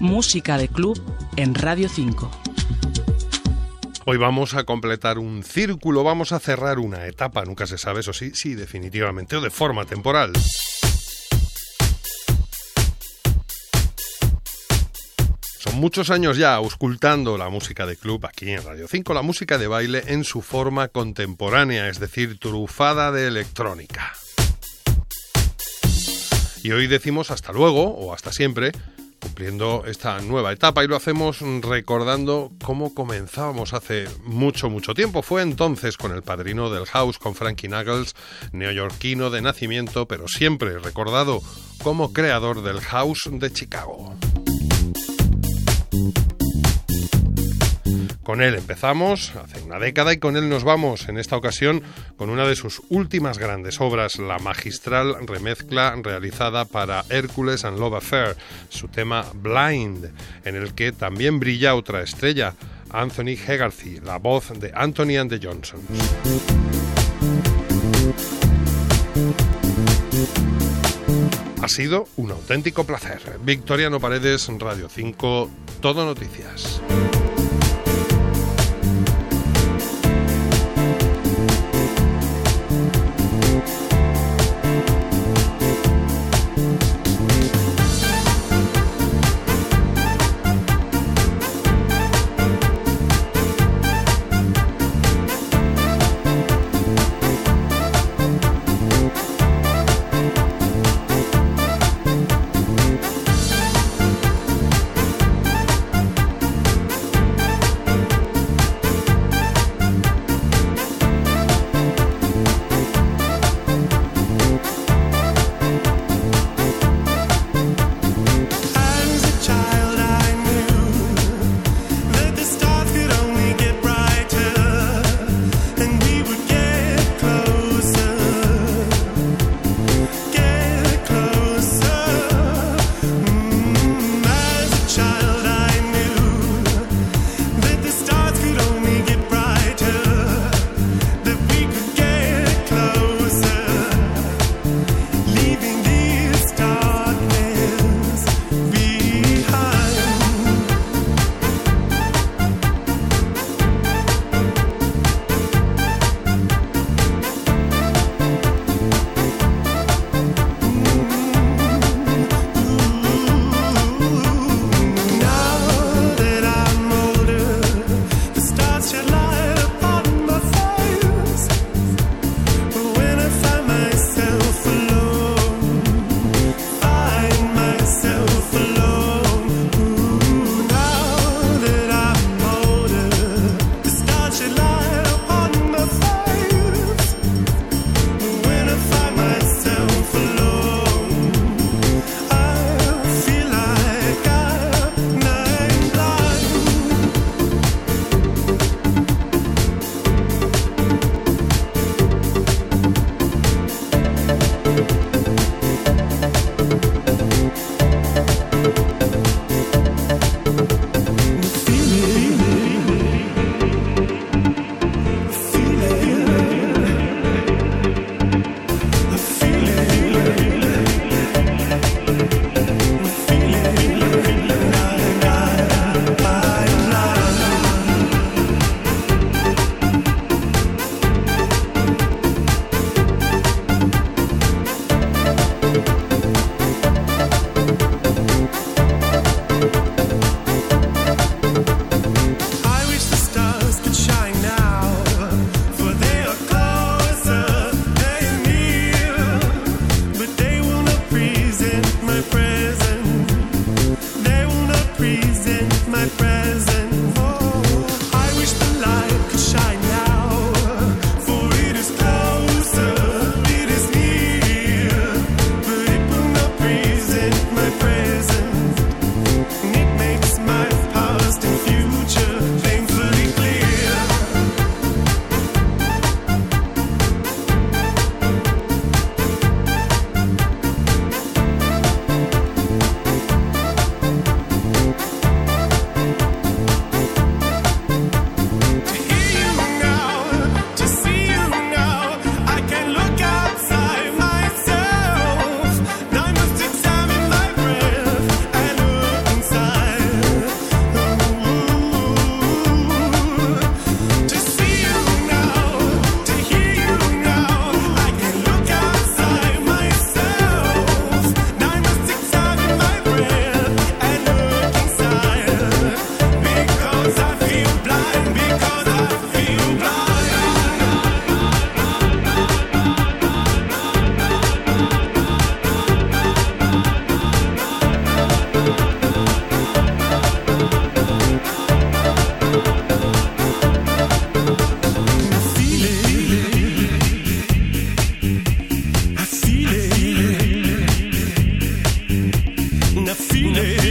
Música de club en Radio 5. Hoy vamos a completar un círculo, vamos a cerrar una etapa, nunca se sabe, eso sí, sí, definitivamente, o de forma temporal. Son muchos años ya auscultando la música de club aquí en Radio 5, la música de baile en su forma contemporánea, es decir, trufada de electrónica. Y hoy decimos hasta luego o hasta siempre, cumpliendo esta nueva etapa y lo hacemos recordando cómo comenzábamos hace mucho, mucho tiempo. Fue entonces con el padrino del house, con Frankie Knuckles, neoyorquino de nacimiento, pero siempre recordado como creador del house de Chicago. Con él empezamos hace una década y con él nos vamos en esta ocasión con una de sus últimas grandes obras, la magistral remezcla realizada para Hércules and Love Affair, su tema Blind, en el que también brilla otra estrella, Anthony Hegarty, la voz de Anthony and the Johnsons. Ha sido un auténtico placer. Victoriano Paredes, Radio 5, Todo Noticias. feeling.